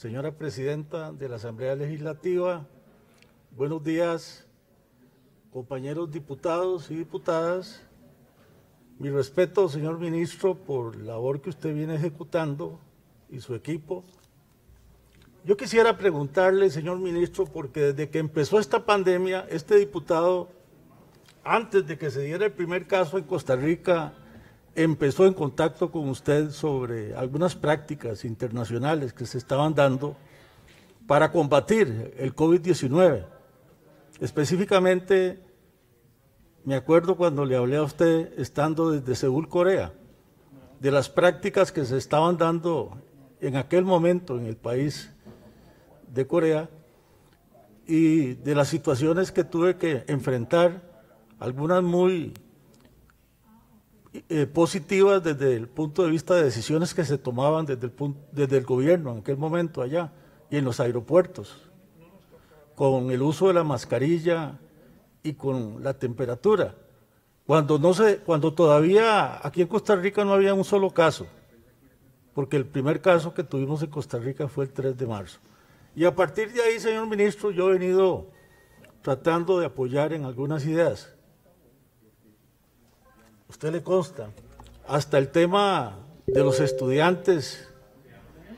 señora presidenta de la Asamblea Legislativa, buenos días, compañeros diputados y diputadas. Mi respeto, señor ministro, por la labor que usted viene ejecutando y su equipo. Yo quisiera preguntarle, señor ministro, porque desde que empezó esta pandemia, este diputado, antes de que se diera el primer caso en Costa Rica, empezó en contacto con usted sobre algunas prácticas internacionales que se estaban dando para combatir el COVID-19. Específicamente, me acuerdo cuando le hablé a usted estando desde Seúl, Corea, de las prácticas que se estaban dando en aquel momento en el país de Corea y de las situaciones que tuve que enfrentar, algunas muy eh, positivas desde el punto de vista de decisiones que se tomaban desde el, desde el gobierno en aquel momento allá y en los aeropuertos, con el uso de la mascarilla y con la temperatura. Cuando, no se, cuando todavía aquí en Costa Rica no había un solo caso, porque el primer caso que tuvimos en Costa Rica fue el 3 de marzo. Y a partir de ahí, señor ministro, yo he venido tratando de apoyar en algunas ideas usted le consta, hasta el tema de los estudiantes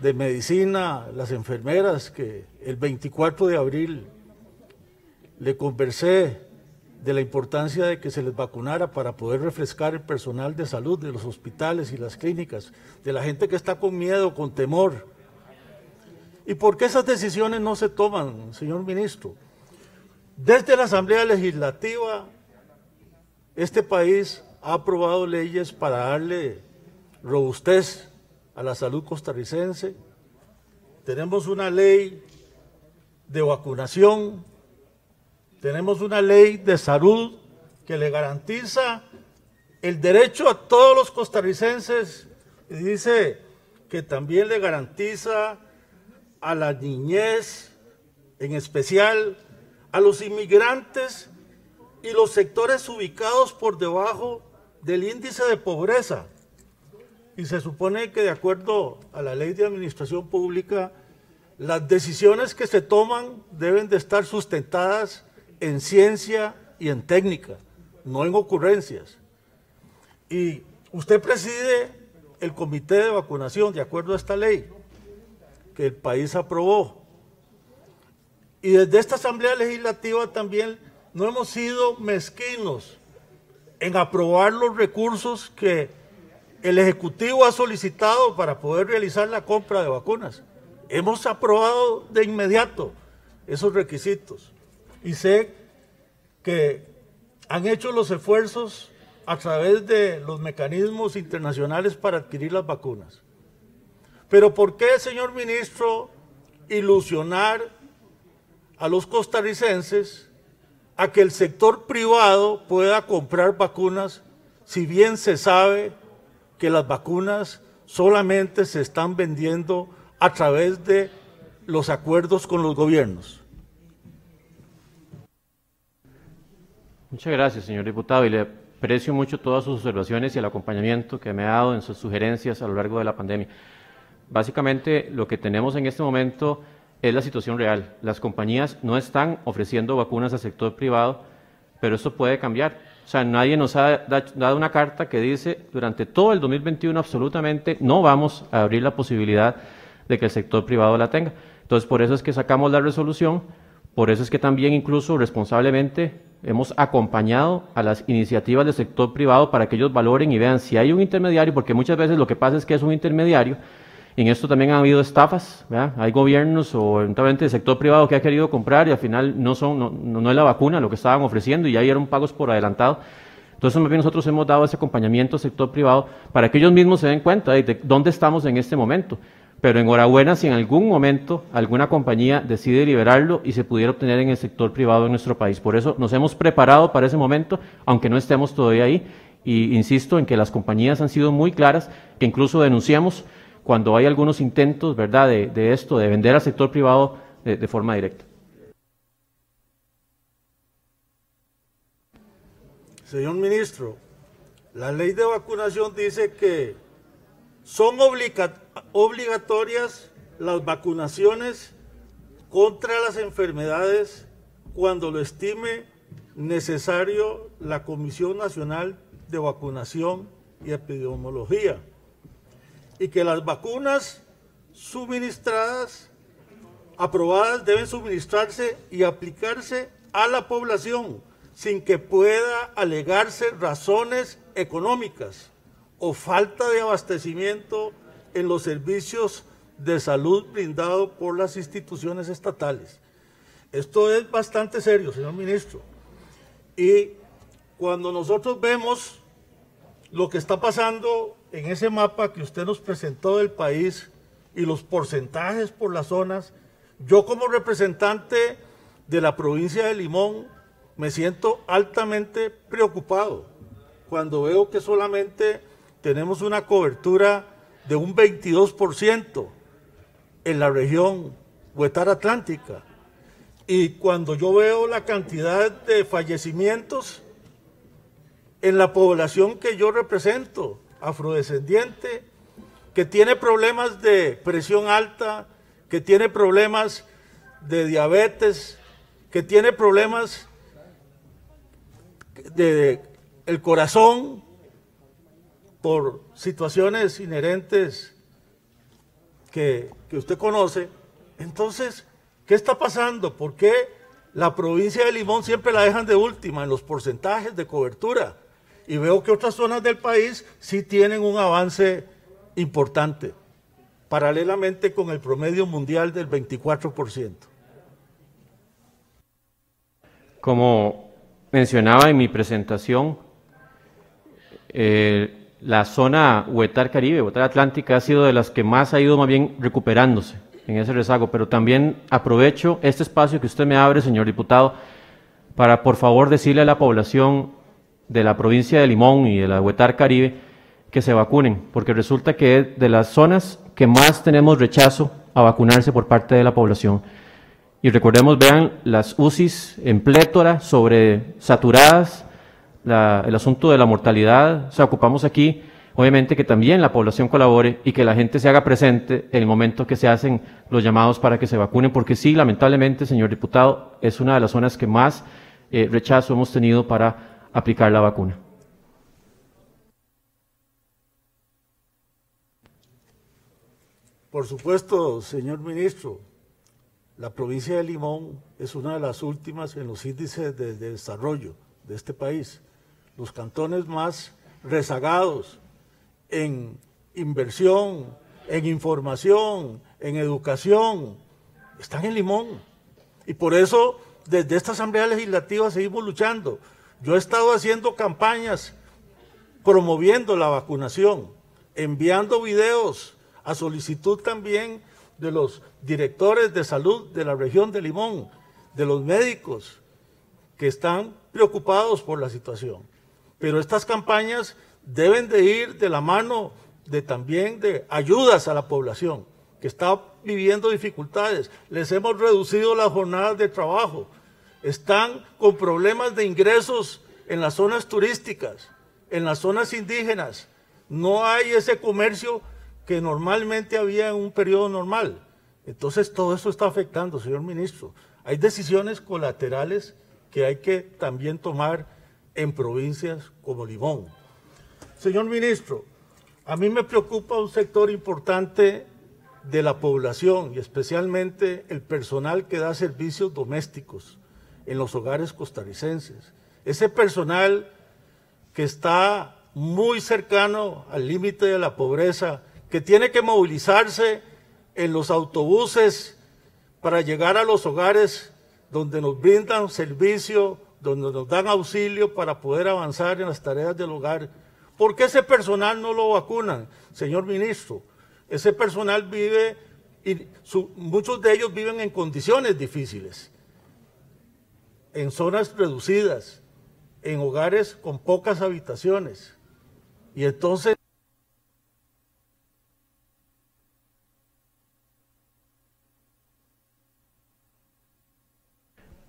de medicina, las enfermeras, que el 24 de abril le conversé de la importancia de que se les vacunara para poder refrescar el personal de salud de los hospitales y las clínicas, de la gente que está con miedo, con temor. ¿Y por qué esas decisiones no se toman, señor ministro? Desde la Asamblea Legislativa, este país ha aprobado leyes para darle robustez a la salud costarricense. Tenemos una ley de vacunación, tenemos una ley de salud que le garantiza el derecho a todos los costarricenses y dice que también le garantiza a la niñez, en especial a los inmigrantes y los sectores ubicados por debajo del índice de pobreza. Y se supone que de acuerdo a la ley de administración pública, las decisiones que se toman deben de estar sustentadas en ciencia y en técnica, no en ocurrencias. Y usted preside el comité de vacunación de acuerdo a esta ley que el país aprobó. Y desde esta Asamblea Legislativa también no hemos sido mezquinos en aprobar los recursos que el Ejecutivo ha solicitado para poder realizar la compra de vacunas. Hemos aprobado de inmediato esos requisitos y sé que han hecho los esfuerzos a través de los mecanismos internacionales para adquirir las vacunas. Pero ¿por qué, señor ministro, ilusionar a los costarricenses a que el sector privado pueda comprar vacunas, si bien se sabe que las vacunas solamente se están vendiendo a través de los acuerdos con los gobiernos. Muchas gracias, señor diputado, y le aprecio mucho todas sus observaciones y el acompañamiento que me ha dado en sus sugerencias a lo largo de la pandemia. Básicamente, lo que tenemos en este momento es la situación real. Las compañías no están ofreciendo vacunas al sector privado, pero eso puede cambiar. O sea, nadie nos ha dado una carta que dice durante todo el 2021 absolutamente no vamos a abrir la posibilidad de que el sector privado la tenga. Entonces, por eso es que sacamos la resolución, por eso es que también incluso responsablemente hemos acompañado a las iniciativas del sector privado para que ellos valoren y vean si hay un intermediario, porque muchas veces lo que pasa es que es un intermediario en esto también ha habido estafas, hay gobiernos o eventualmente el sector privado que ha querido comprar y al final no, son, no, no es la vacuna lo que estaban ofreciendo y ya eran pagos por adelantado. Entonces, más bien nosotros hemos dado ese acompañamiento al sector privado para que ellos mismos se den cuenta de dónde estamos en este momento. Pero enhorabuena si en algún momento alguna compañía decide liberarlo y se pudiera obtener en el sector privado en nuestro país. Por eso nos hemos preparado para ese momento, aunque no estemos todavía ahí. Y insisto en que las compañías han sido muy claras, que incluso denunciamos cuando hay algunos intentos, ¿verdad?, de, esto, de vender al sector privado de, forma directa. Señor ministro, la ley de vacunación dice que son obligatorias las vacunaciones contra las enfermedades cuando lo estime necesario la Comisión Nacional de Vacunación y Epidemiología y que las vacunas suministradas, aprobadas, deben suministrarse y aplicarse a la población sin que pueda alegarse razones económicas o falta de abastecimiento en los servicios de salud brindados por las instituciones estatales. Esto es bastante serio, señor ministro. Y cuando nosotros vemos lo que está pasando en ese mapa que usted nos presentó del país y los porcentajes por las zonas, yo como representante de la provincia de Limón me siento altamente preocupado cuando veo que solamente tenemos una cobertura de un 22% en la región Huetar Atlántica. Y cuando yo veo la cantidad de fallecimientos en la población que yo represento, afrodescendiente, que tiene problemas de presión alta, que tiene problemas de diabetes, que tiene problemas de el corazón por situaciones inherentes que, que usted conoce. Entonces, ¿qué está pasando? ¿Por qué la provincia de Limón siempre la dejan de última en los porcentajes de cobertura? Y veo que otras zonas del país sí tienen un avance importante, paralelamente con el promedio mundial del 24%. Como mencionaba en mi presentación, eh, la zona Huetar Caribe, Huetar Atlántica, ha sido de las que más ha ido más bien recuperándose en ese rezago, pero también aprovecho este espacio que usted me abre, señor diputado, para por favor decirle a la población de la provincia de Limón y de la Huetar Caribe que se vacunen, porque resulta que es de las zonas que más tenemos rechazo a vacunarse por parte de la población. Y recordemos, vean las UCIs en plétora, sobre saturadas, el asunto de la mortalidad, o sea, ocupamos aquí, obviamente que también la población colabore y que la gente se haga presente en el momento que se hacen los llamados para que se vacunen, porque sí, lamentablemente, señor diputado, es una de las zonas que más eh, rechazo hemos tenido para aplicar la vacuna. Por supuesto, señor ministro, la provincia de Limón es una de las últimas en los índices de, desarrollo de este país. Los cantones más rezagados en inversión, en información, en educación, están en Limón. Y por eso, desde esta Asamblea Legislativa seguimos luchando yo he estado haciendo campañas promoviendo la vacunación, enviando videos a solicitud también de los directores de salud de la región de Limón, de los médicos que están preocupados por la situación. Pero estas campañas deben de ir de la mano de también de ayudas a la población que está viviendo dificultades. Les hemos reducido las jornadas de trabajo, están con problemas de ingresos en las zonas turísticas, en las zonas indígenas. No hay ese comercio que normalmente había en un periodo normal. Entonces todo eso está afectando, señor ministro. Hay decisiones colaterales que hay que también tomar en provincias como Limón. Señor ministro, a mí me preocupa un sector importante de la población y especialmente el personal que da servicios domésticos en los hogares costarricenses. Ese personal que está muy cercano al límite de la pobreza, que tiene que movilizarse en los autobuses para llegar a los hogares donde nos brindan servicio, donde nos dan auxilio para poder avanzar en las tareas del hogar. ¿Por qué ese personal no lo vacunan, señor ministro? Ese personal vive, y muchos de ellos viven en condiciones difíciles en zonas reducidas, en hogares con pocas habitaciones. Y entonces...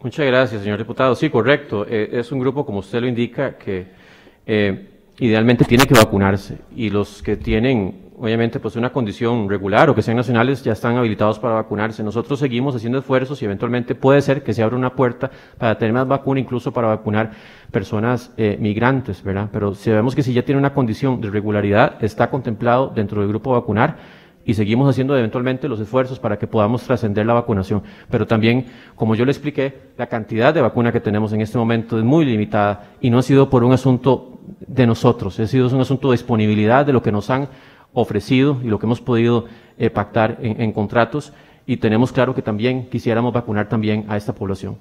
Muchas gracias, señor diputado. Sí, correcto. Eh, es un grupo, como usted lo indica, que eh, idealmente tiene que vacunarse. Y los que tienen obviamente, pues una condición regular o que sean nacionales, ya están habilitados para vacunarse. Nosotros seguimos haciendo esfuerzos y eventualmente puede ser que se abra una puerta para tener más vacuna, incluso para vacunar personas eh, migrantes, ¿verdad? Pero sabemos que si ya tiene una condición de regularidad, está contemplado dentro del grupo vacunar y seguimos haciendo eventualmente los esfuerzos para que podamos trascender la vacunación. Pero también, como yo le expliqué, la cantidad de vacuna que tenemos en este momento es muy limitada y no ha sido por un asunto de nosotros, ha sido un asunto de disponibilidad de lo que nos han ofrecido y lo que hemos podido eh, pactar en, en contratos y tenemos claro que también quisiéramos vacunar también a esta población.